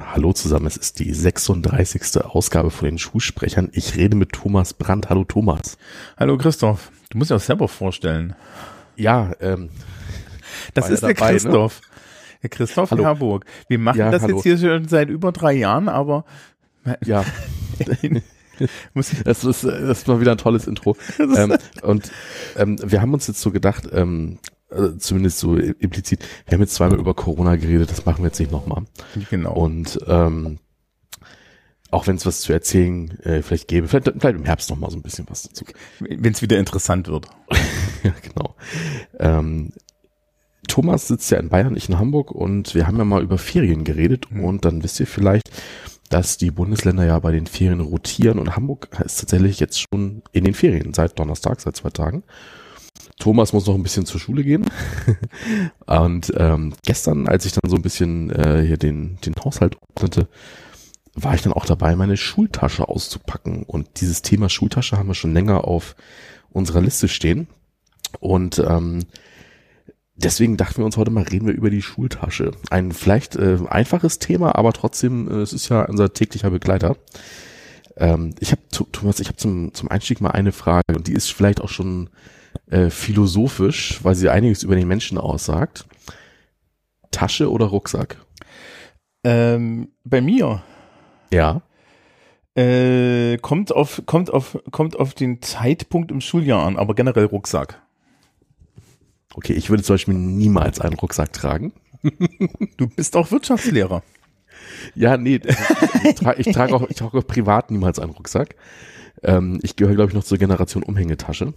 Hallo zusammen, es ist die 36. Ausgabe von den Schulsprechern. Ich rede mit Thomas Brandt. Hallo Thomas. Hallo Christoph. Du musst dir das selber vorstellen. Ja, ähm, Das ist ja der dabei, ne? Christoph. Der Christoph Hallo. Harburg. Wir machen Ja, das hallo. jetzt hier schon seit über drei Jahren, aber ja, das ist, das war wieder ein tolles Intro. ähm, und ähm, wir haben uns jetzt so gedacht, ähm, äh, zumindest so implizit, wir haben jetzt zweimal über Corona geredet, das machen wir jetzt nicht nochmal. genau. Und ähm, auch wenn es was zu erzählen äh, vielleicht gäbe, vielleicht, vielleicht im Herbst nochmal so ein bisschen was dazu. Wenn es wieder interessant wird. ja, genau. Ähm, Thomas sitzt ja in Bayern, ich in Hamburg und wir haben ja mal über Ferien geredet Mhm. und dann wisst ihr vielleicht, dass die Bundesländer ja bei den Ferien rotieren und Hamburg ist tatsächlich jetzt schon in den Ferien seit Donnerstag, seit zwei Tagen. Thomas muss noch ein bisschen zur Schule gehen. und ähm, gestern, als ich dann so ein bisschen äh, hier den, den Haushalt ordnete, war ich dann auch dabei, meine Schultasche auszupacken. Und dieses Thema Schultasche haben wir schon länger auf unserer Liste stehen. Und ähm, deswegen dachten wir uns heute mal, reden wir über die Schultasche. Ein vielleicht äh, einfaches Thema, aber trotzdem, äh, es ist ja unser täglicher Begleiter. Ähm, ich habe, Thomas, ich habe zum, zum Einstieg mal eine Frage und die ist vielleicht auch schon äh, philosophisch, weil sie einiges über den Menschen aussagt. Tasche oder Rucksack? Ähm, bei mir Ja. äh, kommt auf kommt auf kommt auf den Zeitpunkt im Schuljahr an, aber generell Rucksack. Okay, ich würde zum Beispiel niemals einen Rucksack tragen. Du bist auch Wirtschaftslehrer. Ja, nee, ich trage ich trage auch, ich trage auch privat niemals einen Rucksack. Ähm, ich gehöre, glaube ich, noch zur Generation Umhängetasche.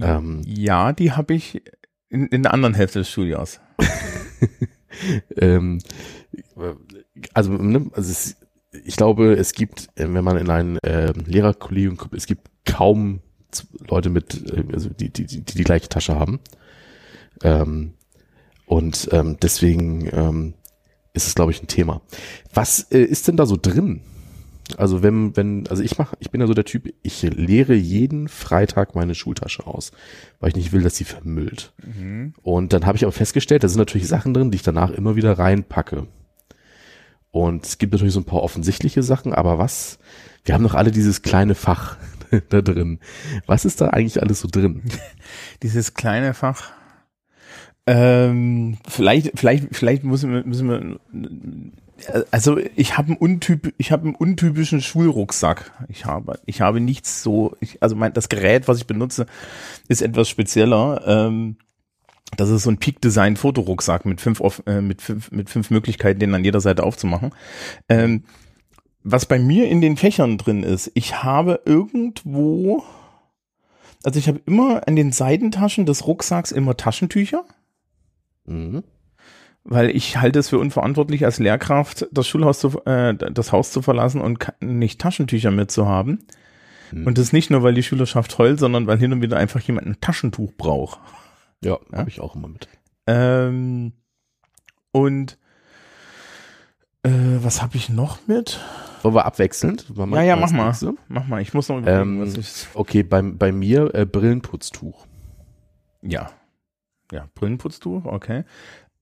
Ähm, Ja, die habe ich in, in der anderen Hälfte des Schuljahres. ähm, also, ne, also es, ich glaube, es gibt, äh, wenn man in ein äh, Lehrerkollegium kommt, es gibt kaum Leute mit, äh, also die, die, die die gleiche Tasche haben. Ähm, und ähm, deswegen ähm, ist es, glaube ich, ein Thema. Was äh, ist denn da so drin? Also wenn, wenn, also ich mache, ich bin ja so der Typ, ich leere jeden Freitag meine Schultasche aus, weil ich nicht will, dass sie vermüllt. Und dann habe ich aber festgestellt, da sind natürlich Sachen drin, die ich danach immer wieder reinpacke. Und es gibt natürlich so ein paar offensichtliche Sachen, aber was? Wir haben doch alle dieses kleine Fach da drin. Was ist da eigentlich alles so drin? Dieses kleine Fach. Ähm, vielleicht, vielleicht, vielleicht müssen wir, müssen wir, also ich habe einen untyp, ich habe einen untypischen Schulrucksack. Ich habe, ich habe nichts so, ich, also mein, das Gerät, was ich benutze, ist etwas spezieller. Ähm, das ist so ein Peak Design Fotorucksack mit fünf, äh, mit fünf, mit fünf Möglichkeiten, den an jeder Seite aufzumachen. Ähm, was bei mir in den Fächern drin ist, ich habe irgendwo, also ich habe immer an den Seitentaschen des Rucksacks immer Taschentücher, Mhm. weil ich halte es für unverantwortlich als Lehrkraft, das Schulhaus zu, äh, das Haus zu verlassen und nicht Taschentücher mitzuhaben. Mhm. Und das nicht nur, weil die Schülerschaft heult, sondern weil hin und wieder einfach jemand ein Taschentuch braucht. Ja, Ja? habe ich auch immer mit. Ähm, und äh, was habe ich noch mit? Wollen wir abwechselnd? Wir Ja, ja, mach mal. nächste? Mach mal, ich muss noch überlegen, Ähm. Okay, beim, bei mir äh, Brillenputztuch. Ja. Ja, Brillenputztuch, okay.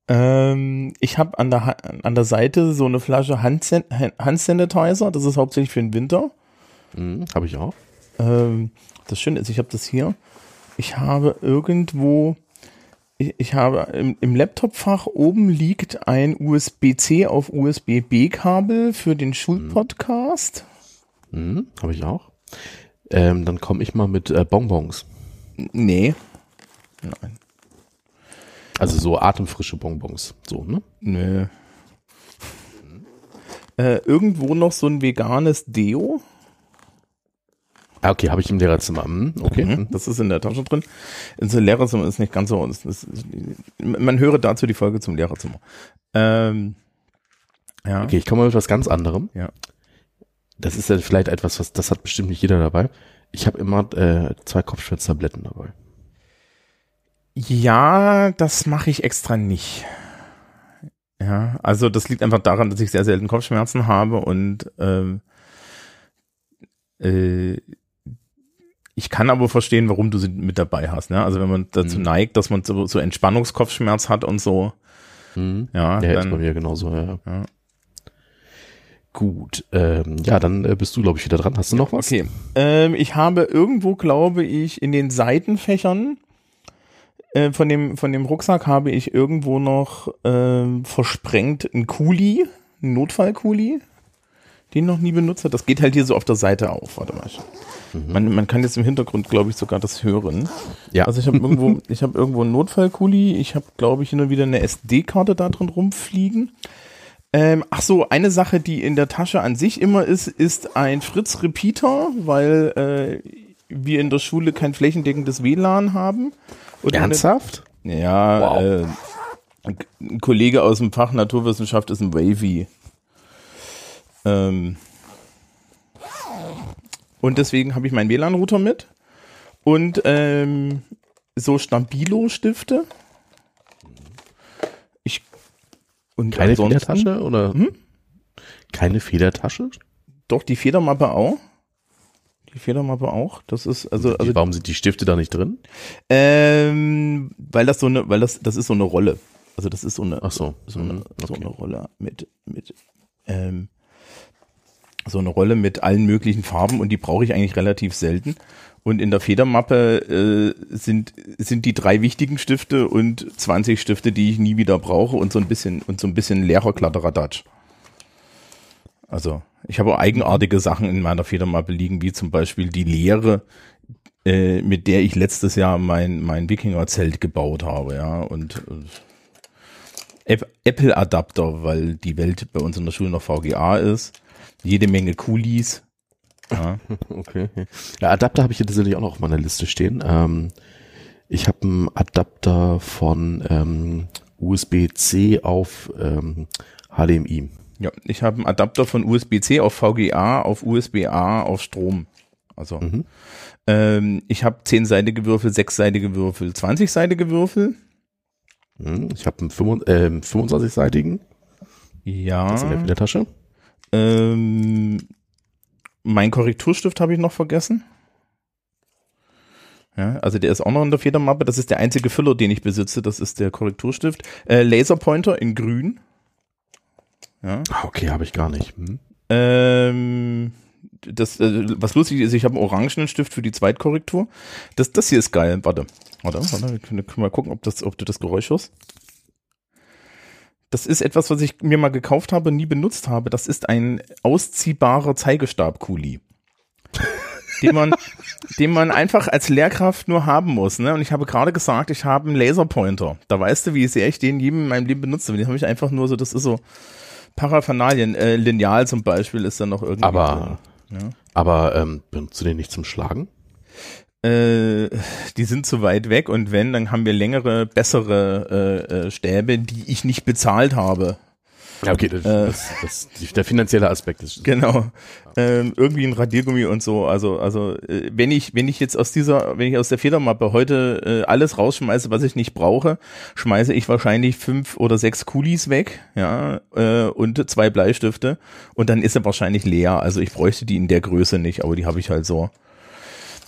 Ähm, ich habe an der, Ha- an der Seite so eine Flasche Handsan Handsanitizer, das ist hauptsächlich für den Winter. Mhm, habe ich auch. Ähm, das Schöne ist, ich habe das hier. Ich habe irgendwo, ich, ich habe im, im Laptopfach oben liegt ein USB-C auf USB-B-Kabel für den Schulpodcast. Mhm, habe ich auch. Ähm, dann komme ich mal mit äh, Bonbons. Nee. Nein. Also so atemfrische Bonbons. So, ne? Nö. Äh, irgendwo noch so ein veganes Deo. Ah, okay, habe ich im Lehrerzimmer. Mhm, okay. Mhm, Das ist in der Tasche drin. Das Lehrerzimmer ist nicht ganz so. Das, das, man höre dazu die Folge zum Lehrerzimmer. Ähm, ja. Okay, ich komme mal mit was ganz anderem. Ja. Das ist ja vielleicht etwas, was das hat bestimmt nicht jeder dabei. Ich habe immer äh, zwei Kopfschmerztabletten dabei. Ja, das mache ich extra nicht. Ja, also das liegt einfach daran, dass ich sehr selten Kopfschmerzen habe und ähm, äh, ich kann aber verstehen, warum du sie mit dabei hast. Ne? Also wenn man dazu Mhm. neigt, dass man so, so Entspannungskopfschmerz hat und so, Mhm. ja, Der ist bei dann, mir genauso, ja. Ja. Gut, ähm, ja, dann äh, bist du, glaube ich, wieder dran. Hast du noch was? Okay. Ähm, ich habe irgendwo, glaube ich, in den Seitenfächern äh, von dem von dem Rucksack habe ich irgendwo noch ähm, versprengt einen Kuli, einen Notfallkuli, den noch nie benutzt habe. Das geht halt hier so auf der Seite auf. Warte mal. Man, man kann jetzt im Hintergrund, glaube ich, sogar das hören. Ja. Also ich habe irgendwo, ich habe irgendwo einen Notfallkuli. Ich habe, glaube ich, und wieder eine SD-Karte da drin rumfliegen. Ähm, ach so, eine Sache, die in der Tasche an sich immer ist, ist ein Fritz Repeater, weil äh, wir in der Schule kein flächendeckendes WLAN haben. Und Ernsthaft? ja, Wow. äh, ein- Kollege aus dem Fach Naturwissenschaft ist ein Wavy. Ähm, und deswegen habe ich meinen WLAN-Router mit und ähm, so Stabilo-Stifte. Ich und Keine Federtasche oder? Hm? Keine Federtasche? Doch, die Federmappe auch. Die Federmappe auch. Das ist, also, also Warum sind die Stifte da nicht drin? ähm, weil das so eine, weil das, das ist so eine Rolle. Also das ist so eine, Ach so. so eine, Mhm, so okay. eine Rolle mit, mit, ähm, so eine Rolle mit allen möglichen Farben und die brauche ich eigentlich relativ selten. Und in der Federmappe äh, sind, sind die drei wichtigen Stifte und 20 Stifte, die ich nie wieder brauche und so ein bisschen, und so ein bisschen leerer Kladderadatsch. Also, ich habe eigenartige Sachen in meiner Federmappe liegen, wie zum Beispiel die Leere, äh, mit der ich letztes Jahr mein, mein Wikinger-Zelt gebaut habe, ja, und äh, App- Apple-Adapter, weil die Welt bei uns in der Schule noch VGA ist, jede Menge Coolies, ja, Okay. Ja, Adapter habe ich hier tatsächlich auch noch auf meiner Liste stehen. Ähm, ich habe einen Adapter von ähm, USB-C auf ähm, HDMI. Ja ich habe einen Adapter von USB-C auf VGA auf USB-A auf Strom, also Mhm. ähm, ich habe 10-seitige Würfel, 6-seitige Würfel, 20-seitige Würfel, Hm, Ich habe einen 25 ähm, 25-seitigen ja, das ist in der Federtasche. Ähm, mein Korrekturstift habe ich noch vergessen. Ja, also der ist auch noch in der Federmappe. Das ist der einzige Füller, den ich besitze. Das ist der Korrekturstift. Äh, Laserpointer in grün. Ja. Ah, okay, habe ich gar nicht. Hm. Ähm, das, äh, was lustig ist, ich habe einen orangenen Stift für die Zweitkorrektur. Das, das hier ist geil. Warte, warte, warte. Wir können, können mal gucken, ob, das, ob du das Geräusch hörst. Das ist etwas, was ich mir mal gekauft habe, nie benutzt habe. Das ist ein ausziehbarer Zeigestab-Kuli. den man, den man einfach als Lehrkraft nur haben muss. Ne? Und ich habe gerade gesagt, ich habe einen Laserpointer. Da weißt du, wie sehr ich den jedem in meinem Leben benutze. Den habe ich einfach nur so, das ist so Paraphernalien. Äh, Lineal zum Beispiel ist dann noch irgendwie. Aber, drin, ja. aber ähm, benutzt du den nicht zum Schlagen? Äh, die sind zu weit weg und wenn, dann haben wir längere, bessere äh, äh, Stäbe, die ich nicht bezahlt habe. Ja, okay, das, Äh. das, das, der finanzielle Aspekt ist. Genau. Ähm, irgendwie ein Radiergummi und so. Also, also äh, wenn ich, wenn ich jetzt aus dieser, wenn ich aus der Federmappe heute äh, alles rausschmeiße, was ich nicht brauche, schmeiße ich wahrscheinlich fünf oder sechs Kulis weg, ja, äh, und zwei Bleistifte und dann ist er wahrscheinlich leer. Also ich bräuchte die in der Größe nicht, aber die habe ich halt so.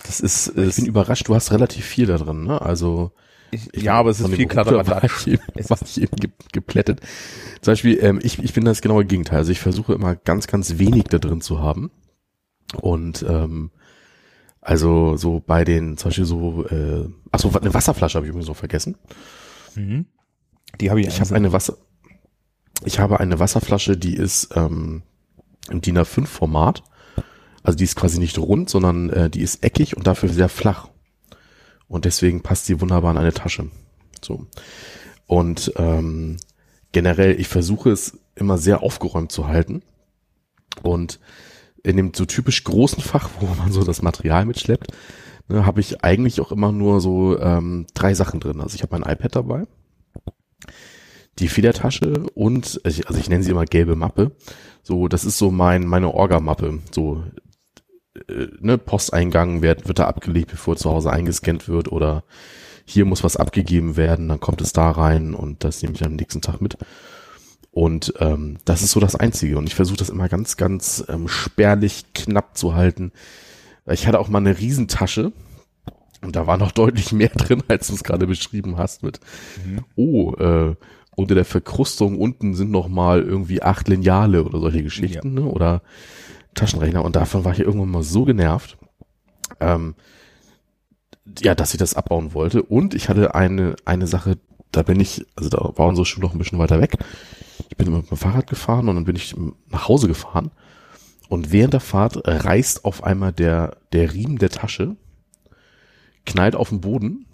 Das ist, Ich bin ist überrascht, du hast relativ viel da drin, ne? Also ich, ich- ja, aber es ist viel Kladderadatsch. war ich eben ge geplättet. Zum Beispiel, ähm, ich, ich bin das genaue Gegenteil. Also ich versuche immer ganz, ganz wenig da drin zu haben. Und ähm, also so bei den, zum Beispiel so, äh, ach so, eine Wasserflasche habe ich übrigens noch vergessen. Mhm. Die habe ich. Ich habe eine Wasser, ich habe eine Wasserflasche, die ist ähm, im DIN A5 Format. Also die ist quasi nicht rund, sondern äh, die ist eckig und dafür sehr flach. Und deswegen passt sie wunderbar in eine Tasche. So. Und ähm, generell, ich versuche es immer sehr aufgeräumt zu halten. Und in dem so typisch großen Fach, wo man so das Material mitschleppt, ne, habe ich eigentlich auch immer nur so ähm, drei Sachen drin. Also ich habe mein iPad dabei, die Federtasche und, also ich, also nenne sie immer gelbe Mappe. So, das ist so mein meine Orga-Mappe. So, äh, ne, Posteingang wird, wird da abgelegt, bevor zu Hause eingescannt wird oder hier muss was abgegeben werden, dann kommt es da rein und das nehme ich am nächsten Tag mit. Und ähm, das ist so das Einzige. Und ich versuche das immer ganz, ganz ähm, spärlich knapp zu halten. Ich hatte auch mal eine Riesentasche, Und da war noch deutlich mehr drin, als du es gerade beschrieben hast mit, mhm. oh, äh, unter der Verkrustung unten sind noch mal irgendwie acht Lineale oder solche Geschichten, ja. ne? oder Taschenrechner. Und davon war ich irgendwann mal so genervt, ähm, ja, dass ich das abbauen wollte. Und ich hatte eine, eine Sache, da bin ich, also da war unsere Schule noch ein bisschen weiter weg. Ich bin mit dem Fahrrad gefahren und dann bin ich nach Hause gefahren. Und während der Fahrt reißt auf einmal der, der Riemen der Tasche, knallt auf den Boden.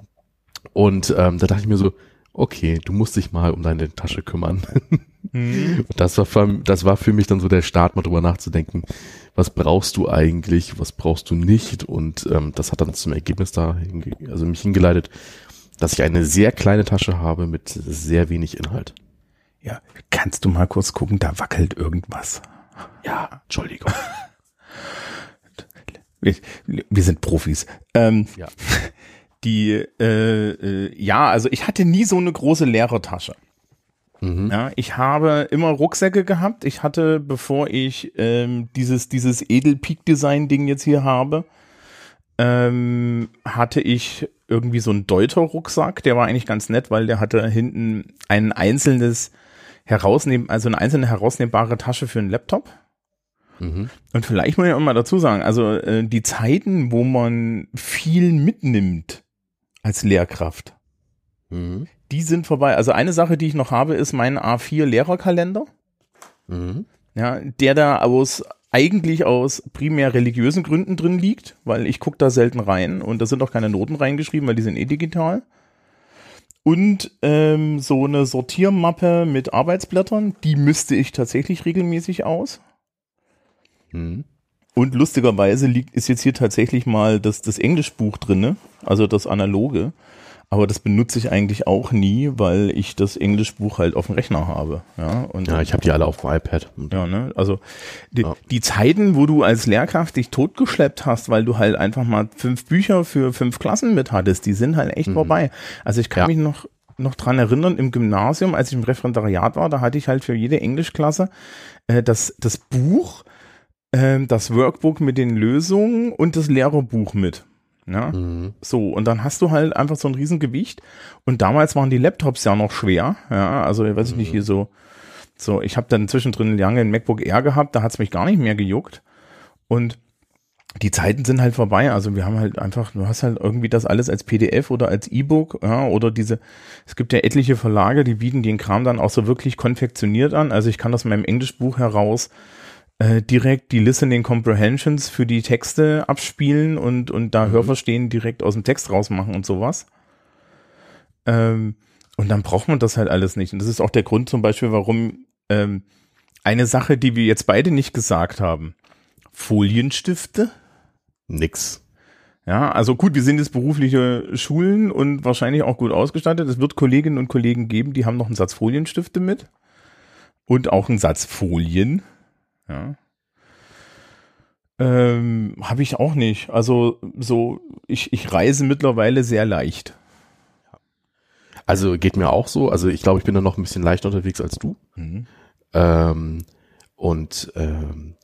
Und ähm, da dachte ich mir so, okay, du musst dich mal um deine Tasche kümmern. Mhm. Das, war für, das war für mich dann so der Start, mal drüber nachzudenken, was brauchst du eigentlich, was brauchst du nicht. Und ähm, das hat dann zum Ergebnis da, also mich hingeleitet, dass ich eine sehr kleine Tasche habe mit sehr wenig Inhalt. Ja, kannst du mal kurz gucken, da wackelt irgendwas. Ja, Entschuldigung. wir, wir sind Profis. Ähm, ja. Die, äh, äh, ja, also ich hatte nie so eine große Lehrertasche. Mhm. Ja, ich habe immer Rucksäcke gehabt. Ich hatte, bevor ich ähm, dieses, dieses Edel-Peak-Design-Ding jetzt hier habe, ähm, hatte ich irgendwie so einen Deuter-Rucksack. Der war eigentlich ganz nett, weil der hatte hinten ein einzelnes herausnehmen, also eine einzelne herausnehmbare Tasche für einen Laptop. Mhm. Und vielleicht muss ich auch mal dazu sagen, also äh, die Zeiten, wo man viel mitnimmt als Lehrkraft, mhm. die sind vorbei. Also eine Sache, die ich noch habe, ist mein A4-Lehrerkalender. Mhm. Ja, der da aus eigentlich aus primär religiösen Gründen drin liegt, weil ich gucke da selten rein und da sind auch keine Noten reingeschrieben, weil die sind eh digital. Und ähm, so eine Sortiermappe mit Arbeitsblättern, die müsste ich tatsächlich regelmäßig aus. Mhm. Und lustigerweise liegt, ist jetzt hier tatsächlich mal das, das Englischbuch drinne, also das analoge. Aber das benutze ich eigentlich auch nie, weil ich das Englischbuch halt auf dem Rechner habe. Ja, und ja ich habe die alle auf dem iPad. Ja, ne? Also die, ja. die Zeiten, wo du als Lehrkraft dich totgeschleppt hast, weil du halt einfach mal fünf Bücher für fünf Klassen mit hattest, die sind halt echt mhm. vorbei. Also ich kann ja. mich noch noch dran erinnern, im Gymnasium, als ich im Referendariat war, da hatte ich halt für jede Englischklasse äh, das, das Buch, äh, das Workbook mit den Lösungen und das Lehrerbuch mit. Ja, mhm. so. Und dann hast du halt einfach so ein Riesengewicht. Und damals waren die Laptops ja noch schwer. Ja, also, ich weiß mhm. nicht, hier so, so, ich habe dann zwischendrin lange ein MacBook Air gehabt, da hat's mich gar nicht mehr gejuckt. Und die Zeiten sind halt vorbei. Also wir haben halt einfach, du hast halt irgendwie das alles als PDF oder als E-Book, ja, oder diese, es gibt ja etliche Verlage, die bieten den Kram dann auch so wirklich konfektioniert an. Also ich kann aus meinem Englischbuch heraus äh, direkt die Listening Comprehensions für die Texte abspielen und, und da mhm. Hörverstehen direkt aus dem Text rausmachen und sowas. Ähm, und dann braucht man das halt alles nicht. Und das ist auch der Grund zum Beispiel, warum ähm, eine Sache, die wir jetzt beide nicht gesagt haben. Folienstifte? Nix. Ja, also gut, wir sind jetzt berufliche Schulen und wahrscheinlich auch gut ausgestattet. Es wird Kolleginnen und Kollegen geben, die haben noch einen Satz Folienstifte mit und auch einen Satz Folien. Ja. Ähm, Habe ich auch nicht. Also so, ich, ich reise mittlerweile sehr leicht. Also geht mir auch so. Also ich glaube, ich bin da noch ein bisschen leichter unterwegs als du. Mhm. Ähm, und ähm,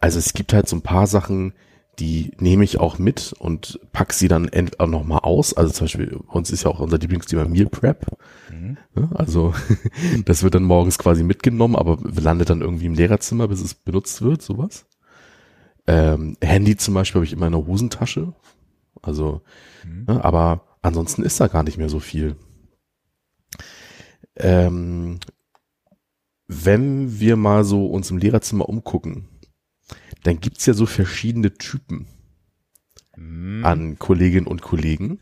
also es gibt halt so ein paar Sachen, die nehme ich auch mit und pack sie dann auch nochmal aus. Also zum Beispiel, uns ist ja auch unser Lieblingsthema Meal Prep. Mhm. Also das wird dann morgens quasi mitgenommen, aber landet dann irgendwie im Lehrerzimmer, bis es benutzt wird, sowas. Ähm, Handy zum Beispiel habe ich immer in der Hosentasche. Also, mhm. ne, aber ansonsten ist da gar nicht mehr so viel. Ähm, wenn wir mal so uns im Lehrerzimmer umgucken, dann gibt's ja so verschiedene Typen mhm. an Kolleginnen und Kollegen.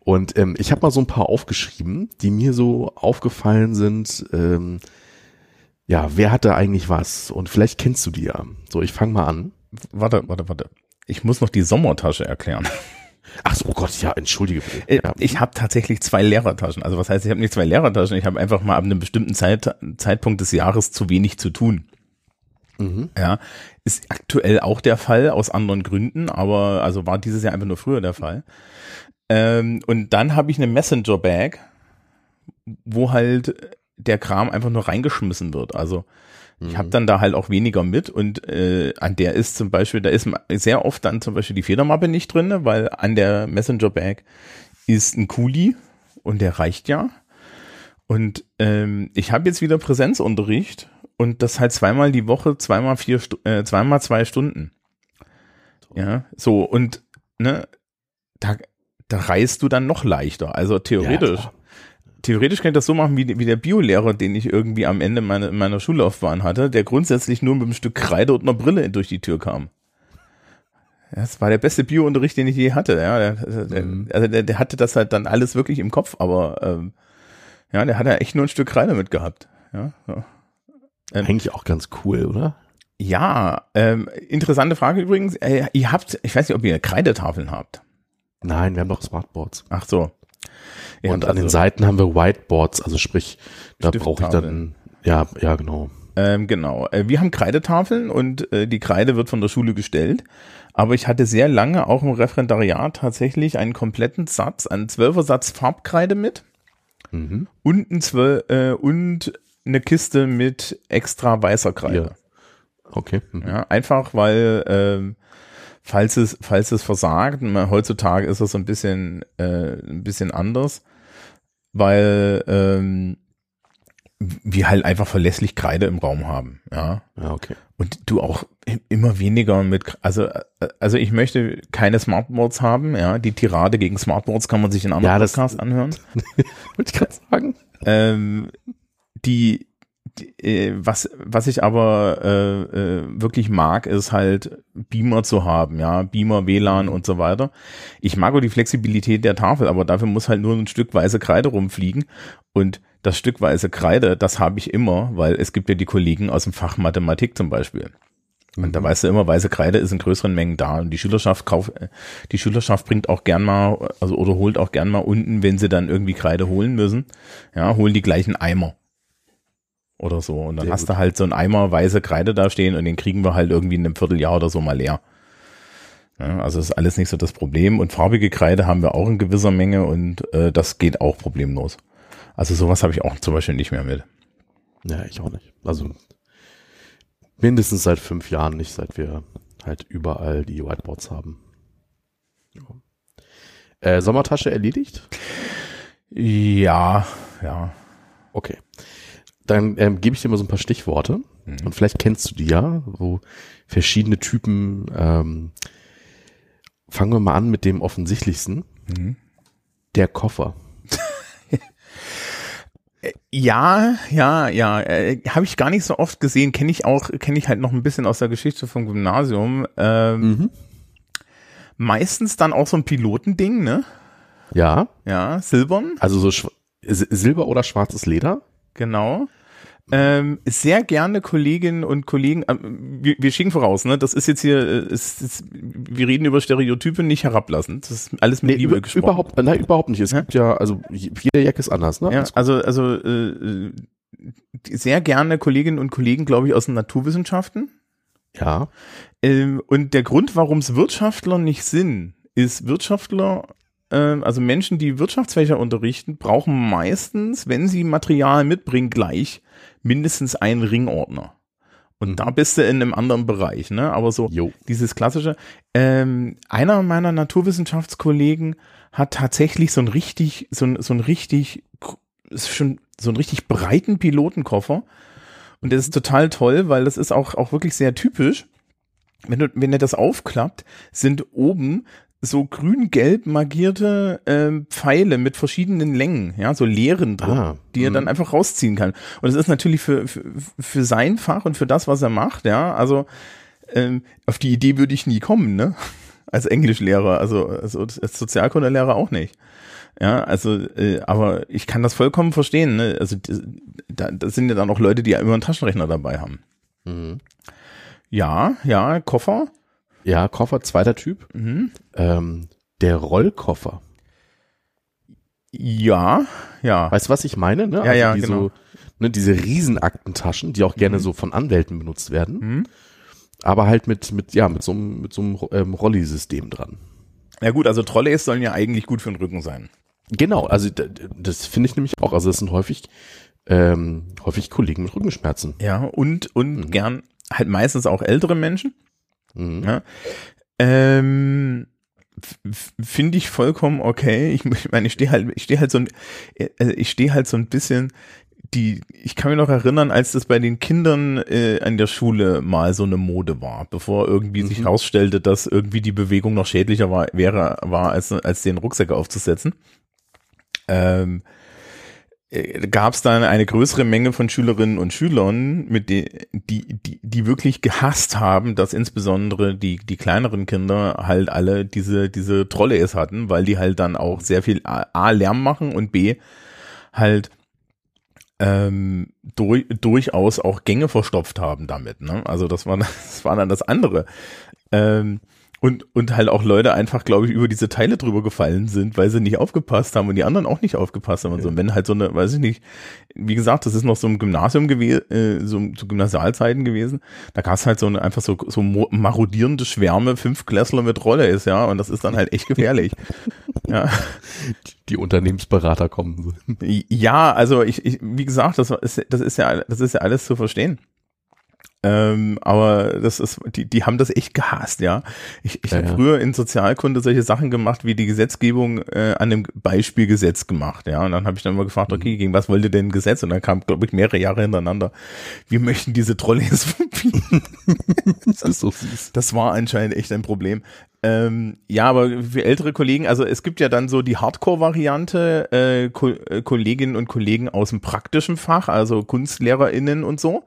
Und ähm, ich habe mal so ein paar aufgeschrieben, die mir so aufgefallen sind. Ähm, ja, wer hat da eigentlich was? Und vielleicht kennst du die ja. So, ich fange mal an. Warte, warte, warte. Ich muss noch die Sommertasche erklären. Ach so, oh Gott, ja, entschuldige bitte. Äh, ja. Ich habe tatsächlich zwei Lehrertaschen. Also was heißt, ich habe nicht zwei Lehrertaschen, ich habe einfach mal ab einem bestimmten Zeit, Zeitpunkt des Jahres zu wenig zu tun. Mhm. Ja, ist aktuell auch der Fall aus anderen Gründen, aber also war dieses Jahr einfach nur früher der Fall. Ähm, und dann habe ich eine Messenger-Bag, wo halt der Kram einfach nur reingeschmissen wird. Also Ich habe dann da halt auch weniger mit und äh, an der ist zum Beispiel, da ist sehr oft dann zum Beispiel die Federmappe nicht drin, weil an der Messenger Bag ist ein Kuli und der reicht ja. Und ähm, ich habe jetzt wieder Präsenzunterricht und das halt zweimal die Woche, zweimal vier, äh, zweimal zwei Stunden. Ja, so und ne, da, da reist du dann noch leichter. Also theoretisch. Ja, theoretisch kann ich das so machen wie, wie der Biolehrer, den ich irgendwie am Ende meiner, meiner Schullaufbahn hatte, der grundsätzlich nur mit einem Stück Kreide und einer Brille durch die Tür kam. Das war der beste Biounterricht, den ich je hatte. Ja, der, der, Mhm. also der, der hatte das halt dann alles wirklich im Kopf, aber ähm, ja, der hat ja echt nur ein Stück Kreide mitgehabt. Ja, ja. Ähm, Eigentlich auch ganz cool, oder? ja ähm, interessante Frage übrigens. Äh, ihr habt, ich weiß nicht, ob ihr Kreidetafeln habt. Nein, wir haben doch Smartboards. Ach so. Ja, und an also- den Seiten haben wir Whiteboards, also sprich, da brauche ich dann, ja, ja, genau. Ähm, genau. Äh, wir haben Kreidetafeln und äh, die Kreide wird von der Schule gestellt. Aber ich hatte sehr lange auch im Referendariat tatsächlich einen kompletten Satz, einen Zwölfer-Satz Farbkreide mit Mhm. und, ein Zwöl äh, und eine Kiste mit extra weißer Kreide. Okay. Mhm. Ja, einfach weil ähm, falls es falls es versagt, man, heutzutage ist das so ein bisschen äh, ein bisschen anders, weil ähm, wir halt einfach verlässlich Kreide im Raum haben, ja. Ja, okay. Und du auch immer weniger mit, also, äh, also ich möchte keine Smartboards haben, ja. Die Tirade gegen Smartboards kann man sich in Ja, anderen das- Podcast anhören. Wollte ich gerade sagen. Ähm, die, die äh, was, was ich aber äh, äh, wirklich mag, ist halt Beamer zu haben, ja, Beamer, WLAN und so weiter. Ich mag auch die Flexibilität der Tafel, aber dafür muss halt nur ein Stück weiße Kreide rumfliegen und das Stück weiße Kreide, das habe ich immer, weil es gibt ja die Kollegen aus dem Fach Mathematik zum Beispiel. Und da weißt du immer, weiße Kreide ist in größeren Mengen da. Und die Schülerschaft kauft, äh, die Schülerschaft bringt auch gern mal, also oder holt auch gern mal unten, wenn sie dann irgendwie Kreide holen müssen, ja, holen die gleichen Eimer. Oder so. Und dann Sehr hast gut. du halt so einen Eimer weiße Kreide da stehen und den kriegen wir halt irgendwie in einem Vierteljahr oder so mal leer. Ja, also ist alles nicht so das Problem. Und farbige Kreide haben wir auch in gewisser Menge und äh, das geht auch problemlos. Also sowas habe ich auch zum Beispiel nicht mehr mit. Ja, ich auch nicht. Also mindestens seit fünf Jahren nicht, seit wir halt überall die Whiteboards haben. Ja. Äh, Sommertasche erledigt? Ja, ja. Okay. Dann ähm, gebe ich dir mal so ein paar Stichworte. Mhm. Und vielleicht kennst du die ja, wo verschiedene Typen. Ähm, fangen wir mal an mit dem offensichtlichsten. Mhm. Der Koffer. Ja, ja, ja, äh, habe ich gar nicht so oft gesehen, kenne ich auch, kenne ich halt noch ein bisschen aus der Geschichte vom Gymnasium. Ähm, Mhm. Meistens dann auch so ein Pilotending, ne? Ja, Ja, silbern, also so Silber oder schwarzes Leder. Genau. Ähm, sehr gerne Kolleginnen und Kollegen, ähm, wir, wir schicken voraus, ne? Das ist jetzt hier, äh, ist, ist, wir reden über Stereotype nicht herablassen. Das ist alles mit Liebe über, gesprochen. überhaupt, nein, überhaupt nicht. Es Ja? gibt ja, also jeder Jack ist anders, ne? Ja, also, also äh, äh, sehr gerne Kolleginnen und Kollegen, glaube ich, aus den Naturwissenschaften. ja. Ähm, und der Grund, warum es Wirtschaftler nicht sind, ist Wirtschaftler, also Menschen, die Wirtschaftsfächer unterrichten, brauchen meistens, wenn sie Material mitbringen, gleich mindestens einen Ringordner. Und Mhm. da bist du in einem anderen Bereich, ne? Aber so Jo. dieses klassische. Ähm, einer meiner Naturwissenschaftskollegen hat tatsächlich so ein richtig, so ein, so ein richtig, schon so einen richtig breiten Pilotenkoffer. Und das ist total toll, weil das ist auch, auch wirklich sehr typisch. Wenn du, wenn er das aufklappt, sind oben so grün-gelb magierte ähm, Pfeile mit verschiedenen Längen, ja, so Leeren drin, Ah, die er mhm. dann einfach rausziehen kann. Und das ist natürlich für, für, für sein Fach und für das, was er macht, ja, also ähm, auf die Idee würde ich nie kommen, ne? Als Englischlehrer, also, also als Sozialkundelehrer auch nicht. Ja, also, äh, aber ich kann das vollkommen verstehen, ne? Also da, das sind ja dann auch Leute, die ja immer einen Taschenrechner dabei haben. Mhm. Ja, ja, Koffer. Ja, Koffer, zweiter Typ. Mhm. Ähm, der Rollkoffer. Ja, ja. Weißt du, was ich meine? Ne? Ja, ja, die genau. so, ne, diese Riesenaktentaschen, die auch gerne so von Anwälten benutzt werden, Mhm. aber halt mit, mit, ja, mit so einem, mit so einem ähm, Rolli-System dran. Ja gut, also Trolleys sollen ja eigentlich gut für den Rücken sein. Genau, also das finde ich nämlich auch. Also das sind häufig ähm, häufig Kollegen mit Rückenschmerzen. Ja, und, und Mhm. gern halt meistens auch ältere Menschen. Mhm. Ja. Ähm, finde ich vollkommen okay. Ich, ich meine, ich stehe halt, ich stehe halt so ein, äh, ich stehe halt so ein bisschen die, ich kann mich noch erinnern, als das bei den Kindern äh, an der Schule mal so eine Mode war, bevor irgendwie sich Mhm. herausstellte, dass irgendwie die Bewegung noch schädlicher war, wäre, war als, als den Rucksack aufzusetzen. Ähm, gab es dann eine größere Menge von Schülerinnen und Schülern, mit die, die, die, die wirklich gehasst haben, dass insbesondere die, die kleineren Kinder halt alle diese, diese Trolleys hatten, weil die halt dann auch sehr viel A, A Lärm machen und B halt ähm, durch, durchaus auch Gänge verstopft haben damit. Ne? Also das war, das war dann das andere. Ähm, und, und halt auch Leute einfach, glaube ich, über diese Teile drüber gefallen sind, weil sie nicht aufgepasst haben und die anderen auch nicht aufgepasst haben und so. Und wenn halt so eine, weiß ich nicht, wie gesagt, das ist noch so ein Gymnasium gewesen, äh, so zu Gymnasialzeiten gewesen, da gab es halt so eine, einfach so, so marodierende Schwärme, fünf Klässler mit Rolle ist, ja, und das ist dann halt echt gefährlich. ja. Die Unternehmensberater kommen. Ja, also ich, ich wie gesagt, das ist, das ist ja, das ist ja alles zu verstehen. Ähm, aber das ist, die, die haben das echt gehasst, ja. Ich, ich Ja, habe ja. früher in Sozialkunde solche Sachen gemacht, wie die Gesetzgebung äh, an dem Beispielgesetz gemacht, ja. Und dann habe ich dann immer gefragt, Mhm. okay, gegen was wollt ihr denn ein Gesetz? Und dann kam, glaube ich, mehrere Jahre hintereinander. Wir möchten diese Trolleys verbieten. Das ist so süß. Das war anscheinend echt ein Problem. Ähm, ja, aber für ältere Kollegen, also es gibt ja dann so die Hardcore-Variante, äh, Ko äh, Kolleginnen und Kollegen aus dem praktischen Fach, also KunstlehrerInnen und so.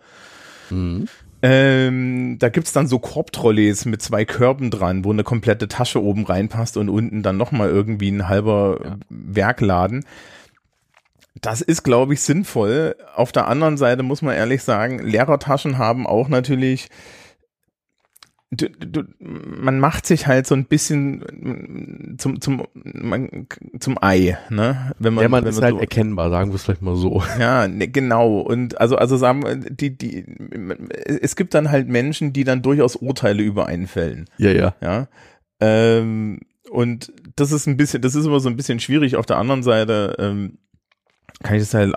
Mhm. Ähm, da gibt's dann so Korbtrolleys mit zwei Körben dran, wo eine komplette Tasche oben reinpasst und unten dann nochmal irgendwie ein halber Ja. Werkladen. Das ist, glaube ich, sinnvoll. Auf der anderen Seite muss man ehrlich sagen, Lehrertaschen haben auch natürlich du, du, man macht sich halt so ein bisschen zum zum man, zum Ei, ne? Wenn man, ja, man wenn ist halt so, erkennbar, sagen wir es vielleicht mal so. ja, ne, genau. Und also, also sagen wir, die, die, es gibt dann halt Menschen, die dann durchaus Urteile über einen fällen. Ja, ja. Ja. Ähm, und das ist ein bisschen, das ist immer so ein bisschen schwierig. Auf der anderen Seite ähm, kann ich das halt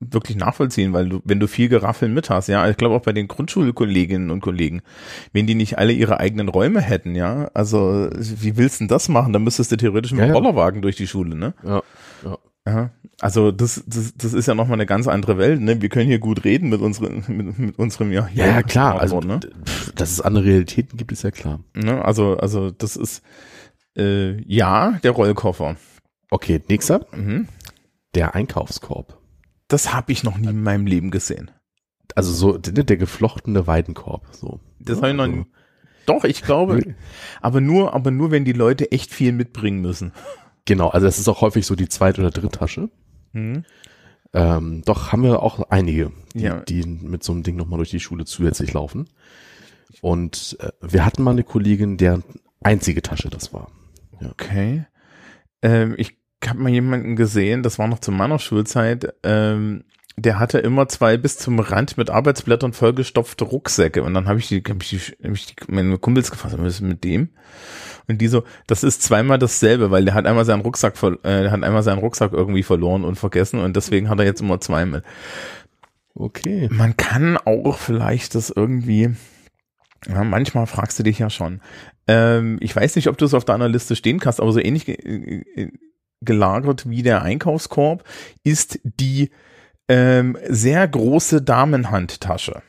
wirklich nachvollziehen, weil du, wenn du viel Geraffeln mit hast, ja, ich glaube auch bei den Grundschulkolleginnen und Kollegen, wenn die nicht alle ihre eigenen Räume hätten, ja, also wie willst du denn das machen? Dann müsstest du theoretisch mit dem ja. Rollerwagen durch die Schule, ne? Ja. Ja, also das, das, das ist ja nochmal eine ganz andere Welt. Ne? Wir können hier gut reden mit, unseren, mit, mit unserem ja, Ja, ja, klar. Also, ne? dass es andere Realitäten gibt, ist ja klar. ne? Also, also das ist äh, ja der Rollkoffer. Okay, nächster. Mhm. Der Einkaufskorb. Das habe ich noch nie in meinem Leben gesehen. Also so der, der geflochtene Weidenkorb. So. Das habe ich noch Also, nie. Doch, ich glaube, aber nur, aber nur, wenn die Leute echt viel mitbringen müssen. Genau, also das ist auch häufig so die zweite oder dritte Tasche. Mhm. Ähm, doch haben wir auch einige, die, Ja. die mit so einem Ding nochmal durch die Schule zusätzlich laufen. Und äh, wir hatten mal eine Kollegin, deren einzige Tasche das war. Okay. Ähm, ich habe mal jemanden gesehen, das war noch zu meiner Schulzeit, ähm, der hatte immer zwei bis zum Rand mit Arbeitsblättern vollgestopfte Rucksäcke. Und dann habe ich die, hab ich die, hab ich die meine Kumpels gefragt, was ist mit dem? Und die so, das ist zweimal dasselbe, weil der hat einmal seinen Rucksack, äh, der hat einmal seinen Rucksack irgendwie verloren und vergessen und deswegen hat er jetzt immer zwei mit. Okay. Man kann auch vielleicht das irgendwie, ja, manchmal fragst du dich ja schon. Ähm, ich weiß nicht, ob du es auf deiner Liste stehen kannst, aber so ähnlich ge äh, gelagert wie der Einkaufskorb ist die ähm, sehr große Damenhandtasche.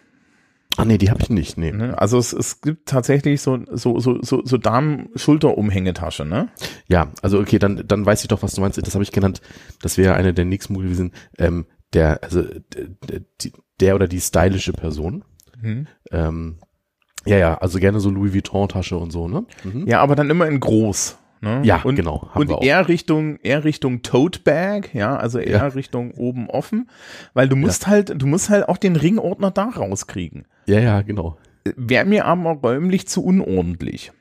Ah nee, die habe ich nicht. Nee. Ne? Also es, es gibt tatsächlich so so so so, so Damen-Schulterumhängetasche, ne? Ja, also okay, dann, dann weiß ich doch, was du meinst. Das habe ich genannt. Das wäre eine der nächsten Modelle gewesen. Ähm, der, also d- d- die- der oder die stylische Person. Mhm. Ähm, ja, ja, also gerne so Louis Vuitton-Tasche und so, ne? Mhm. Ja, aber dann immer in groß. Ne? Ja, und, genau, und eher Richtung, eher Richtung Tote Bag, ja, also eher Ja. Richtung oben offen, weil du musst halt, du musst halt auch den Ringordner da rauskriegen. Ja, ja, genau. Wäre mir aber räumlich zu unordentlich.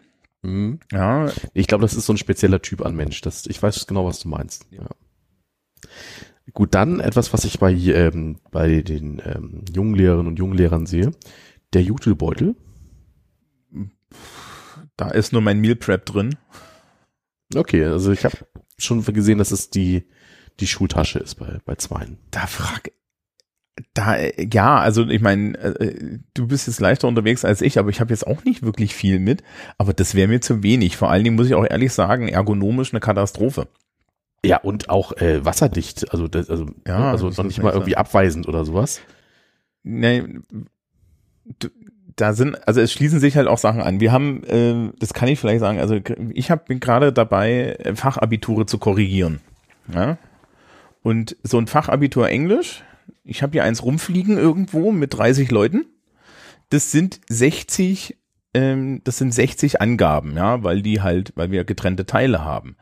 Mhm. Ja, Ich glaube, das ist so ein spezieller Typ an Mensch. Das, ich weiß genau, was du meinst. Ja. Gut, dann etwas, was ich bei, ähm, bei den ähm, jungen Lehrerinnen und Junglehrern sehe. Der Jutebeutel. da ist nur mein Meal Prep drin. Okay, also ich habe schon gesehen, dass es die, die Schultasche ist bei, bei Zweien. Da frag, Da, ja, also ich meine, äh, du bist jetzt leichter unterwegs als ich, aber ich habe jetzt auch nicht wirklich viel mit. Aber das wäre mir zu wenig. Vor allen Dingen muss ich auch ehrlich sagen, ergonomisch eine Katastrophe. Ja, und auch äh, wasserdicht, also das, also, Ja, also das noch nicht mal irgendwie abweisend oder sowas. Nee, du- da sind, also es schließen sich halt auch Sachen an. Wir haben, äh, das kann ich vielleicht sagen, also ich hab, bin gerade dabei, äh, Fachabiture zu korrigieren. Ja? Und so ein Fachabitur Englisch, ich habe hier eins rumfliegen irgendwo mit 30 Leuten. Das sind 60, ähm, das sind 60 Angaben, ja, weil die halt, weil wir getrennte Teile haben.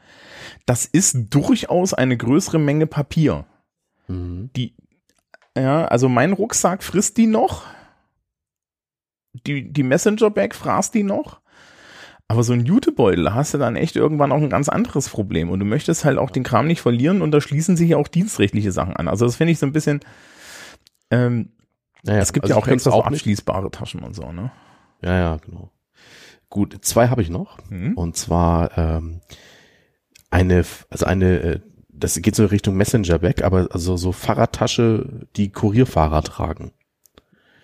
Das ist durchaus eine größere Menge Papier. Mhm. Die, ja, also mein Rucksack frisst die noch. Die, die Messenger-Bag fraß die noch. Aber so ein Jutebeutel, da hast du dann echt irgendwann auch ein ganz anderes Problem. Und du möchtest halt auch den Kram nicht verlieren und da schließen sich ja auch dienstrechtliche Sachen an. Also das finde ich so ein bisschen, ähm, Naja, es gibt also ja auch extra auch nicht. abschließbare Taschen und so, ne? Ja, ja, genau. Gut, zwei habe ich noch. Mhm. Und zwar ähm, eine, also eine, äh, das geht so in Richtung Messenger-Bag, aber also so Fahrradtasche, die Kurierfahrer tragen.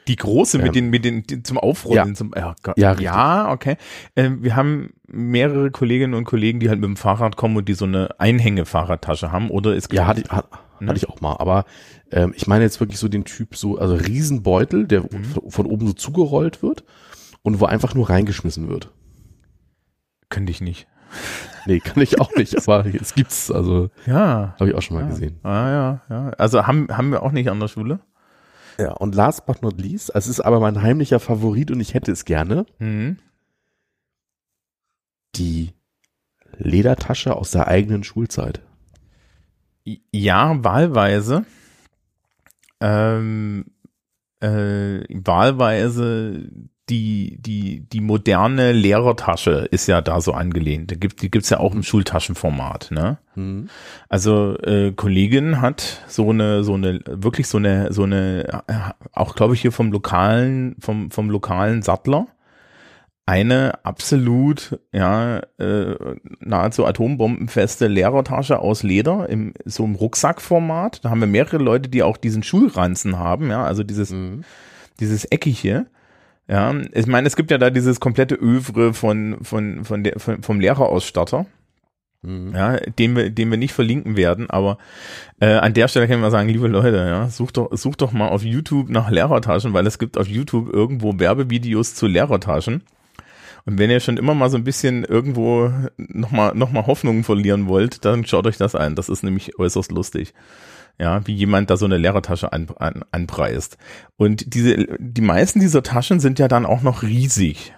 Die große mit den, mit den, zum Aufrollen, ja. zum, ja. Ja, ja, okay. Ähm, wir haben mehrere Kolleginnen und Kollegen, die halt mit dem Fahrrad kommen und die so eine Einhänge-Fahrradtasche haben, oder es gibt Ja, hatte ich, hat, Ne? hatte ich auch mal. Aber ähm, ich meine jetzt wirklich so den Typ, so, also Riesenbeutel, der Mhm. von, von oben so zugerollt wird und wo einfach nur reingeschmissen wird. könnte ich nicht. Nee, kann ich auch nicht, aber es gibt's, also Ja. habe ich auch schon mal ja. gesehen. Ah, ja, ja. Also haben, haben wir auch nicht an der Schule. Ja, und last but not least, es ist aber mein heimlicher Favorit und ich hätte es gerne, Mhm. die Ledertasche aus der eigenen Schulzeit. Ja, wahlweise. Ähm, äh, wahlweise die, die, die moderne Lehrertasche ist ja da so angelehnt. Da gibt, die gibt's ja auch im Schultaschenformat, ne? Hm. Also äh, Kollegin hat so eine so eine wirklich so eine so eine äh, auch glaube ich hier vom lokalen vom vom lokalen Sattler eine absolut ja äh, nahezu atombombenfeste Lehrertasche aus Leder im so im Rucksackformat. Da haben wir mehrere Leute, die auch diesen Schulranzen haben, ja, also dieses Mhm. dieses Eckige. Ja, ich meine, es gibt ja da dieses komplette Övre von von von der von, vom Lehrerausstatter Mhm. ja, den wir, den wir nicht verlinken werden, aber äh, an der Stelle kann man sagen, liebe Leute, ja, sucht doch, sucht doch mal auf YouTube nach Lehrertaschen, weil es gibt auf YouTube irgendwo Werbevideos zu Lehrertaschen. Und wenn ihr schon immer mal so ein bisschen irgendwo nochmal noch mal Hoffnungen verlieren wollt, dann schaut euch das an. Das ist nämlich äußerst lustig. Ja, wie jemand da so eine Lehrertasche an, an, anpreist. Und diese, die meisten dieser Taschen sind ja dann auch noch riesig.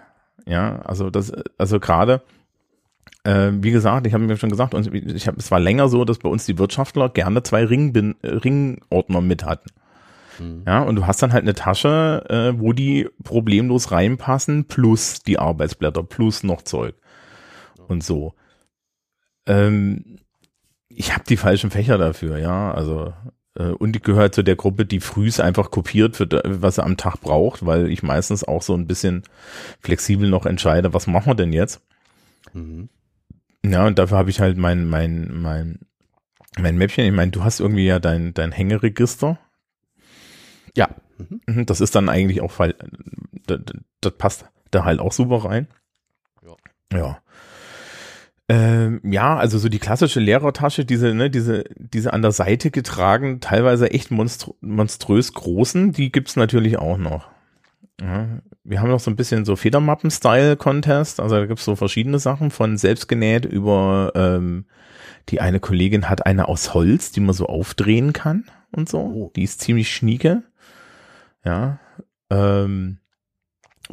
Ja, also das, also gerade, äh, wie gesagt, ich habe mir schon gesagt, uns- ich hab, es war länger so, dass bei uns die Wirtschaftler gerne zwei Ringbin, Ringordner mit hatten. Mhm. Ja, und du hast dann halt eine Tasche, äh, wo die problemlos reinpassen, plus die Arbeitsblätter, plus noch Zeug. Und so. Ähm, ich habe die falschen Fächer dafür, ja. Also, äh, und ich gehöre zu der Gruppe, die frühs einfach kopiert, für, da- was er am Tag braucht, weil ich meistens auch so ein bisschen flexibel noch entscheide, was machen wir denn jetzt? Mhm. Ja, und dafür habe ich halt mein, mein, mein, mein Mäppchen. Ich meine, du hast irgendwie ja dein, dein Hängeregister. Ja. Mhm. Das ist dann eigentlich auch, fall- das, das passt da halt auch super rein. Ja. Ja. Ähm, ja, also so die klassische Lehrertasche, diese, ne, diese, diese an der Seite getragen, teilweise echt monstr monströs großen, die gibt's natürlich auch noch. Ja, wir haben noch so ein bisschen so Federmappen-Style-Contest, also da gibt's so verschiedene Sachen von selbstgenäht über ähm, die eine Kollegin hat eine aus Holz, die man so aufdrehen kann und so. Oh. Die ist ziemlich schnieke. Ja. Ähm,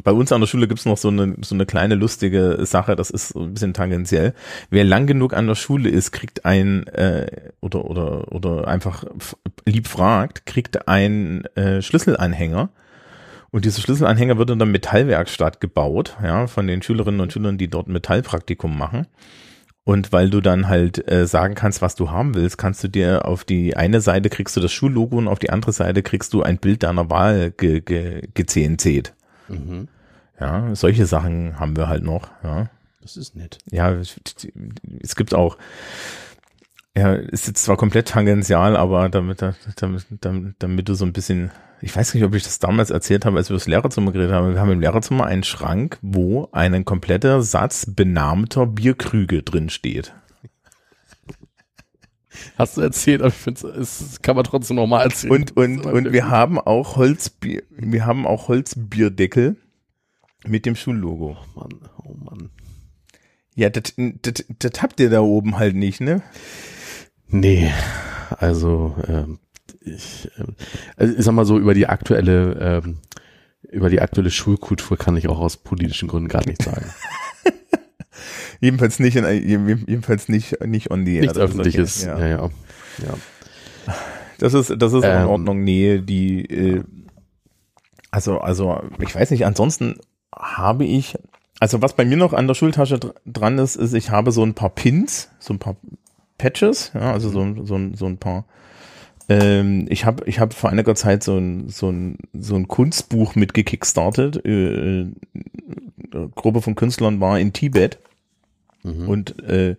bei uns an der Schule gibt's noch so eine, so eine kleine lustige Sache, das ist ein bisschen tangentiell. Wer lang genug an der Schule ist, kriegt ein, äh, oder, oder, oder einfach lieb fragt, kriegt ein äh, Schlüsselanhänger. Und dieser Schlüsselanhänger wird in der Metallwerkstatt gebaut, ja, von den Schülerinnen und Schülern, die dort Metallpraktikum machen. Und weil du dann halt äh, sagen kannst, was du haben willst, kannst du dir auf die eine Seite kriegst du das Schullogo und auf die andere Seite kriegst du ein Bild deiner Wahl ge, ge, gezähnt. Mhm. Ja, solche Sachen haben wir halt noch, ja. Das ist nett. Ja, es- gibt auch Ja, ist jetzt zwar komplett tangential, aber damit, damit, damit, damit du so ein bisschen, ich weiß nicht, ob ich das damals erzählt habe, als wir das Lehrerzimmer geredet haben. Wir haben im Lehrerzimmer einen Schrank, wo ein kompletter Satz benahmter Bierkrüge drin steht. Hast du erzählt, aber ich finde, es kann man trotzdem nochmal erzählen. Und, und, und wir haben auch Holzbier, wir haben auch Holzbierdeckel mit dem Schullogo. Oh Mann, oh Mann. Ja, das, das, das habt ihr da oben halt nicht, ne? Nee, also ähm, ich, äh, also ich sag mal so, über die aktuelle, ähm, über die aktuelle Schulkultur kann ich auch aus politischen Gründen gar nichts sagen. jedenfalls nicht in, jedenfalls nicht nicht on the air. Nichts öffentliches. Ja. ja, ja. ja. Das ist das ist ähm, in Ordnung. Nee, die äh, also also ich weiß nicht. Ansonsten habe ich also was bei mir noch an der Schultasche dran ist, ist ich habe so ein paar Pins, so ein paar Patches, ja, also so, so, so ein paar. Ähm, ich habe ich hab vor einiger Zeit so ein, so ein, so ein Kunstbuch mitgekickstartet. Äh, äh Gruppe von Künstlern war in Tibet. Mhm. Und äh,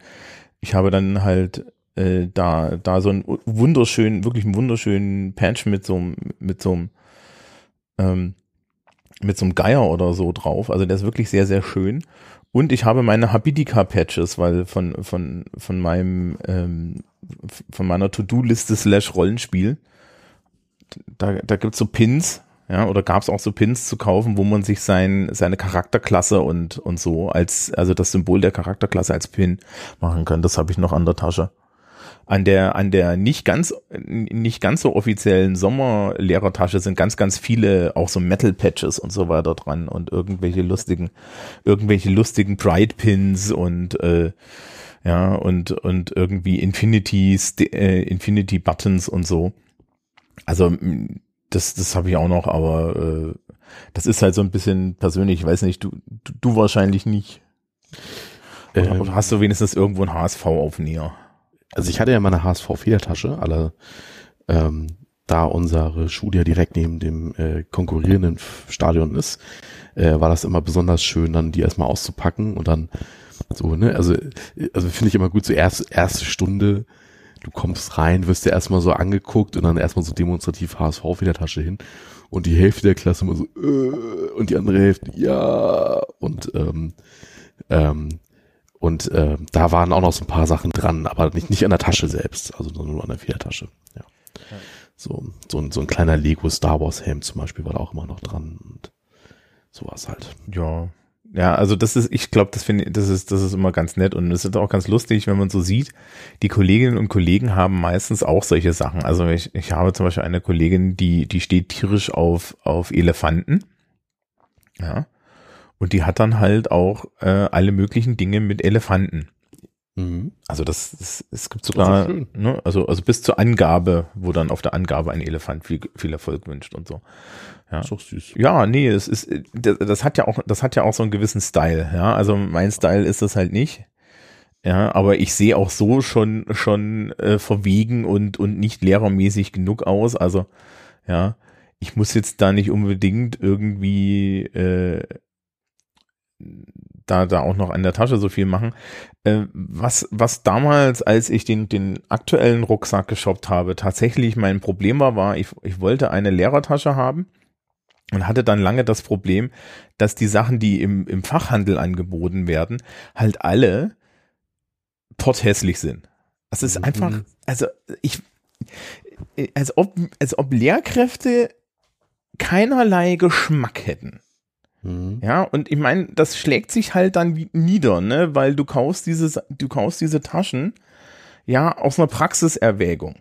ich habe dann halt äh, da, da so einen wunderschönen, wirklich einen wunderschönen Patch mit so einem, mit so einem, ähm, mit so einem Geier oder so drauf. Also der ist wirklich sehr, sehr schön. Und ich habe meine Habidika-Patches, weil von, von, von meinem, ähm, von meiner To-Do-Liste slash Rollenspiel, da, da gibt's so Pins, ja, oder gab's auch so Pins zu kaufen, wo man sich sein, seine Charakterklasse und, und so als, also das Symbol der Charakterklasse als Pin machen kann. Das habe ich noch an der Tasche an der an der nicht ganz nicht ganz so offiziellen Sommerlehrertasche sind ganz ganz viele auch so Metal Patches und so weiter dran und irgendwelche lustigen irgendwelche lustigen Pride Pins und äh, ja und und irgendwie Infinity äh, Infinity Buttons und so. Also das das habe ich auch noch, aber äh, das ist halt so ein bisschen persönlich. Ich weiß nicht, du du, du wahrscheinlich nicht. Oder, ähm, hast du wenigstens irgendwo ein HSV-Aufnäher? also ich hatte ja meine HSV-Federtasche, alle, ähm, da unsere Schule ja direkt neben dem äh, konkurrierenden Stadion ist, äh, war das immer besonders schön, dann die erstmal auszupacken und dann so, ne, also, also finde ich immer gut, so erst, erste Stunde, du kommst rein, wirst dir erstmal so angeguckt und dann erstmal so demonstrativ HSV-Federtasche hin und die Hälfte der Klasse immer so, äh, und die andere Hälfte, ja, und ähm, ähm, und äh, da waren auch noch so ein paar Sachen dran, aber nicht, nicht an der Tasche selbst, also nur an der Federtasche. Ja. ja. So, so, ein, so ein kleiner Lego Star Wars Helm zum Beispiel war da auch immer noch dran und sowas halt. Ja. Ja, also das ist, ich glaube, das finde das ist, das ist immer ganz nett und es ist auch ganz lustig, wenn man so sieht, die Kolleginnen und Kollegen haben meistens auch solche Sachen. Also ich, ich habe zum Beispiel eine Kollegin, die, die steht tierisch auf, auf Elefanten. Ja. Und die hat dann halt auch äh, alle möglichen Dinge mit Elefanten. Mhm. Also das, das, es gibt sogar, ne, also, also bis zur Angabe, wo dann auf der Angabe ein Elefant viel, viel Erfolg wünscht und so. Ja. ist doch süß. Ja, nee, es ist, das, das hat ja auch, das hat ja auch so einen gewissen Style, ja. Also mein Style ist das halt nicht. Ja, aber ich sehe auch so schon, schon äh, verwegen und, und nicht lehrermäßig genug aus. Also, ja, ich muss jetzt da nicht unbedingt irgendwie äh, da, da auch noch an der Tasche so viel machen. Äh, was, was damals, als ich den, den aktuellen Rucksack geshoppt habe, tatsächlich mein Problem war, war, ich, ich wollte eine Lehrertasche haben und hatte dann lange das Problem, dass die Sachen, die im, im Fachhandel angeboten werden, halt alle potthässlich sind. Es ist mhm. einfach, also ich, als ob, als ob Lehrkräfte keinerlei Geschmack hätten. Mhm. Ja, und ich meine, das schlägt sich halt dann nieder, ne, weil du kaufst diese, du kaufst diese Taschen, ja, aus einer Praxiserwägung.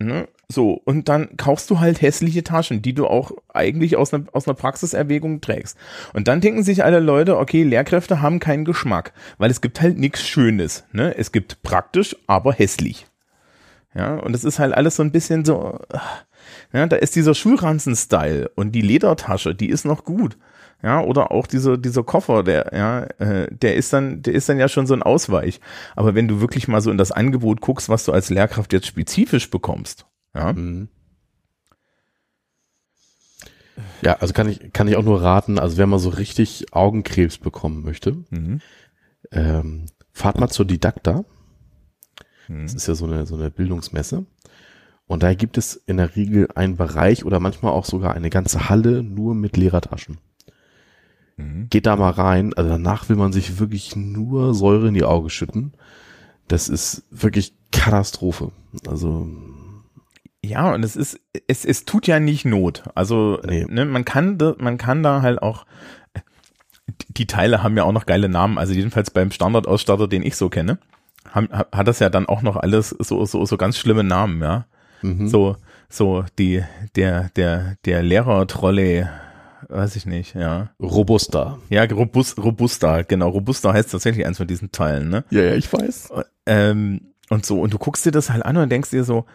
Ne? So, und dann kaufst du halt hässliche Taschen, die du auch eigentlich aus einer, aus einer Praxiserwägung trägst. Und dann denken sich alle Leute, okay, Lehrkräfte haben keinen Geschmack, weil es gibt halt nichts Schönes. Ne? Es gibt praktisch, aber hässlich. Ja, und es ist halt alles so ein bisschen so, ja, da ist dieser Schulranzen-Style und die Ledertasche, die ist noch gut. Ja, oder auch dieser, dieser Koffer, der, ja, äh, der ist dann, der ist dann ja schon so ein Ausweich. Aber wenn du wirklich mal so in das Angebot guckst, was du als Lehrkraft jetzt spezifisch bekommst, ja. Mhm. Ja, also kann ich, kann ich auch nur raten, also wenn man so richtig Augenkrebs bekommen möchte, mhm. ähm, fahrt mal zur Didakta Hm. Das ist ja so eine, so eine Bildungsmesse. Und da gibt es in der Regel einen Bereich oder manchmal auch sogar eine ganze Halle nur mit Lehrertaschen. Mhm. Geht da mal rein, also danach will man sich wirklich nur Säure in die Augen schütten. Das ist wirklich Katastrophe. Also Ja, und es ist, es, es tut ja nicht Not. Also, Nee. ne, man kann, man kann da halt auch, die Teile haben ja auch noch geile Namen. Also jedenfalls beim Standardausstatter, den ich so kenne, haben, hat das ja dann auch noch alles so, so, so ganz schlimme Namen, ja. mhm. So, so, die, der, der, der Lehrer-Trolley, weiß ich nicht, ja. robuster. Ja, Robust, Robusta, genau. Robusta heißt tatsächlich eins von diesen Teilen, ne? Ja, ja, ich weiß. Ähm, und so, und du guckst dir das halt an und denkst dir so,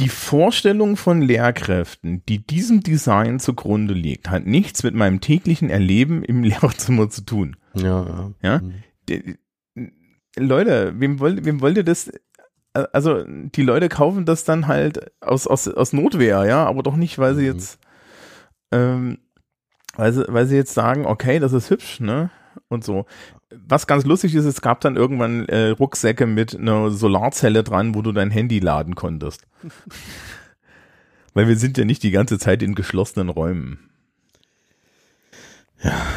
die Vorstellung von Lehrkräften, die diesem Design zugrunde liegt, hat nichts mit meinem täglichen Erleben im Lehrerzimmer zu tun. Ja, ja. Ja? Leute, wem wollt, wem wollt ihr das? Also, die Leute kaufen das dann halt aus, aus, aus Notwehr, ja, aber doch nicht, weil sie Mhm. jetzt, ähm, weil sie, weil sie jetzt sagen, okay, das ist hübsch, ne? Und so. Was ganz lustig ist, es gab dann irgendwann äh, Rucksäcke mit einer Solarzelle dran, wo du dein Handy laden konntest. weil wir sind ja nicht die ganze Zeit in geschlossenen Räumen.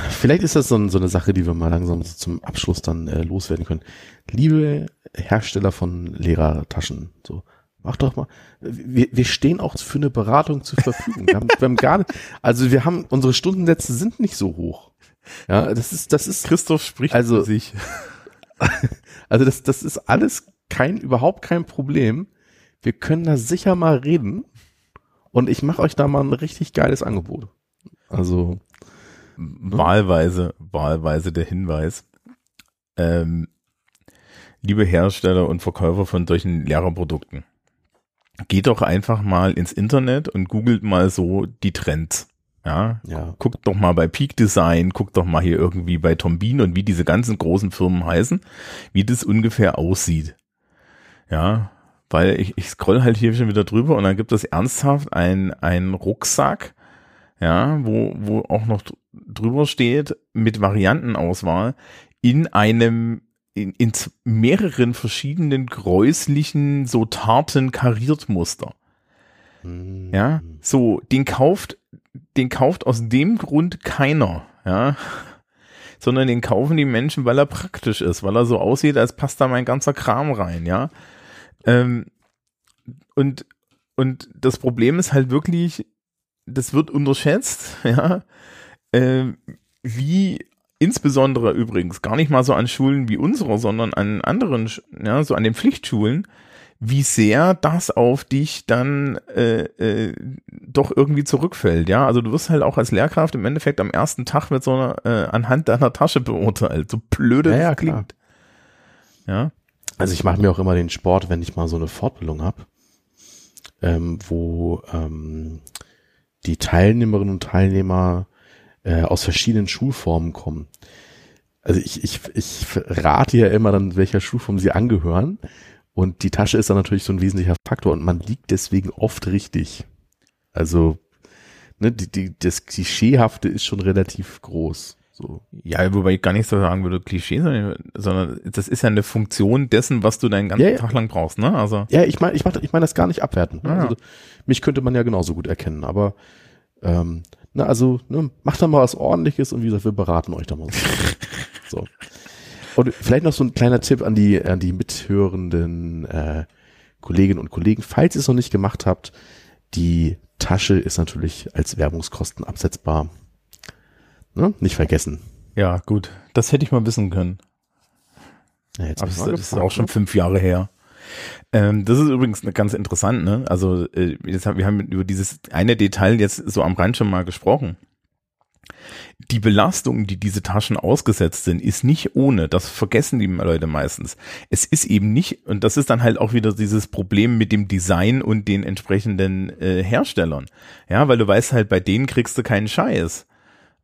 Vielleicht ist das so, so eine Sache, die wir mal langsam so zum Abschluss dann äh, loswerden können. Liebe Hersteller von Lehrertaschen, so mach doch mal. Wir, wir stehen auch für eine Beratung zur Verfügung. Wir haben, wir haben gar nicht, also wir haben unsere Stundensätze sind nicht so hoch. Ja, das ist das ist Christoph spricht Also- für sich. also das das ist alles kein überhaupt kein Problem. Wir können da sicher mal reden und ich mache euch da mal ein richtig geiles Angebot. Also wahlweise, wahlweise der Hinweis. Ähm, liebe Hersteller und Verkäufer von solchen Lehrerprodukten, geht doch einfach mal ins Internet und googelt mal so die Trends. Ja, ja, guckt doch mal bei Peak Design, guckt doch mal hier irgendwie bei Tombin und wie diese ganzen großen Firmen heißen, wie das ungefähr aussieht. Ja, weil ich, ich scroll halt hier schon wieder drüber und dann gibt es ernsthaft ein, ein Rucksack, ja, wo, wo auch noch dr- drüber steht mit Variantenauswahl in einem in, in mehreren verschiedenen gräuslichen, so tarten Kariertmuster. Hm. Ja, so, den kauft, den kauft aus dem Grund keiner, ja. Sondern den kaufen die Menschen, weil er praktisch ist, weil er so aussieht, als passt da mein ganzer Kram rein, ja. Ähm, und, und das Problem ist halt wirklich, das wird unterschätzt, ja, ähm, wie insbesondere übrigens gar nicht mal so an Schulen wie unserer, sondern an anderen, ja, so an den Pflichtschulen, wie sehr das auf dich dann äh, äh, doch irgendwie zurückfällt, ja. Also du wirst halt auch als Lehrkraft im Endeffekt am ersten Tag mit so einer äh, anhand deiner Tasche beurteilt, so blöde Ja, ja, klingt. Ja. Also ich mache mir auch immer den Sport, wenn ich mal so eine Fortbildung habe, ähm, wo ähm, die Teilnehmerinnen und Teilnehmer äh, aus verschiedenen Schulformen kommen. Also ich, ich, ich rate ja immer dann, welcher Schulform sie angehören. Und die Tasche ist dann natürlich so ein wesentlicher Faktor und man liegt deswegen oft richtig. Also ne, die, die, das Klischeehafte ist schon relativ groß. So. Ja, wobei ich gar nicht so sagen würde, Klischee, sondern, sondern das ist ja eine Funktion dessen, was du deinen ganzen Ja, ja. Tag lang brauchst, ne? Also, Ja, ich meine, ich meine, ich meine das gar nicht abwertend. Ne? Ah. Also, mich könnte man ja genauso gut erkennen, aber ähm, na, also ne, macht da mal was Ordentliches und wie gesagt, wir beraten euch da mal. So. so. Und vielleicht noch so ein kleiner Tipp an die an die mithörenden äh, Kolleginnen und Kollegen, falls ihr es noch nicht gemacht habt, die Tasche ist natürlich als Werbungskosten absetzbar. Ne? Nicht vergessen. ja, gut. Das hätte ich mal wissen können. Ja, jetzt Aber das, das ist gefragt, auch schon ne? fünf Jahre her. Ähm, das ist übrigens eine ganz interessant, ne? Also äh, jetzt haben, wir haben über dieses eine Detail jetzt so am Rand schon mal gesprochen. Die Belastung, die diese Taschen ausgesetzt sind, ist nicht ohne. Das vergessen die Leute meistens. Es ist eben nicht, und das ist dann halt auch wieder dieses Problem mit dem Design und den entsprechenden äh, Herstellern. Ja, weil du weißt halt, bei denen kriegst du keinen Scheiß.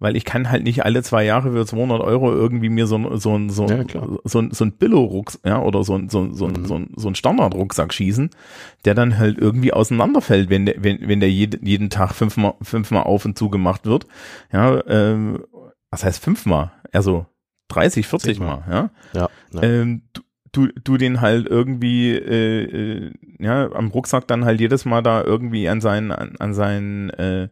Weil ich kann halt nicht alle zwei Jahre für 200 Euro irgendwie mir so ein, so ein, so Ja, ein, klar. so ein, so ein Billo-Rucksack, ja, oder so ein, so ein, so ein, Mhm. so ein, so ein Standard-Rucksack schießen, der dann halt irgendwie auseinanderfällt, wenn der, wenn, wenn der jed, jeden Tag fünfmal, fünfmal auf und zu gemacht wird. Ja, ähm, was heißt fünfmal? Also 30, 40 Zigmal. Mal, ja. Ja, ja. Ähm, du, du, du den halt irgendwie, äh, äh, ja, am Rucksack dann halt jedes Mal da irgendwie an seinen, an, an seinen, äh,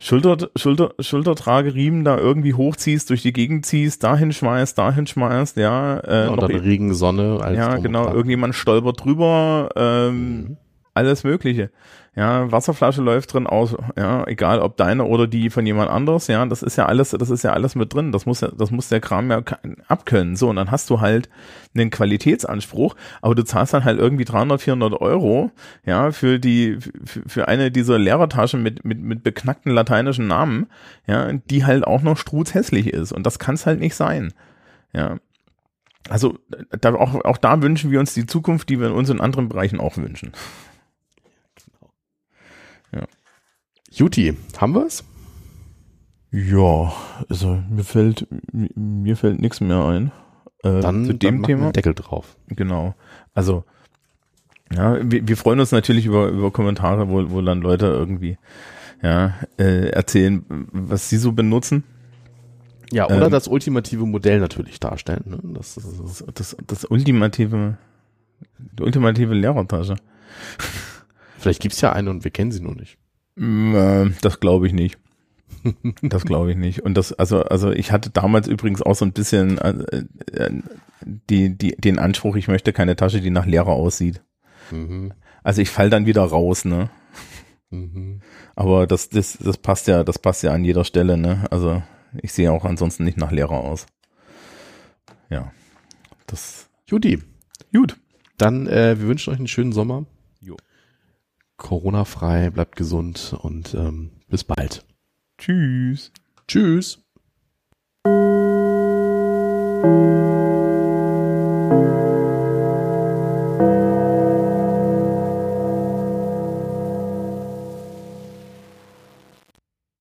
Schulter, Schulter, Schultertrageriemen da irgendwie hochziehst, durch die Gegend ziehst, dahin schmeißt, dahin schmeißt, ja. Äh, ja und dann Regen, Sonne. Als ja, genau, irgendjemand stolpert drüber, ähm, mhm. alles Mögliche. Ja, Wasserflasche läuft drin aus, ja, egal ob deine oder die von jemand anderes, ja, das ist ja alles, das ist ja alles mit drin. Das muss ja, das muss der Kram ja abkönnen. So, und dann hast du halt einen Qualitätsanspruch, aber du zahlst dann halt irgendwie 300, 400 Euro, ja, für die, für, für eine dieser Lehrertaschen mit, mit, mit beknackten lateinischen Namen, ja, die halt auch noch struzhässlich ist. Und das kann es halt nicht sein. Ja. Also, da, auch, auch da wünschen wir uns die Zukunft, die wir in unseren anderen Bereichen auch wünschen. Juti, haben wir es? Ja, also mir fällt mir fällt nichts mehr ein. Äh, dann zu dem dann Thema. Deckel drauf. Genau. Also ja, wir, wir freuen uns natürlich über über Kommentare, wo, wo dann Leute irgendwie ja äh, erzählen, was sie so benutzen. Ja, oder ähm, das ultimative Modell natürlich darstellen. Ne? Das, das, das, das ultimative, die ultimative Lehrertasche. Vielleicht gibt's ja eine und wir kennen sie nur nicht. Das glaube ich nicht. Das glaube ich nicht. Und das, also, also ich hatte damals übrigens auch so ein bisschen äh, äh, die, die, den Anspruch, ich möchte keine Tasche, die nach Lehrer aussieht. Mhm. Also ich fall dann wieder raus, ne? Mhm. Aber das, das, das passt ja, das passt ja an jeder Stelle, ne? Also ich sehe auch ansonsten nicht nach Lehrer aus. Ja. Das. Judy. Gut. Dann, äh, wir wünschen euch einen schönen Sommer. Corona-frei, bleibt gesund und ähm, bis bald. Tschüss. Tschüss.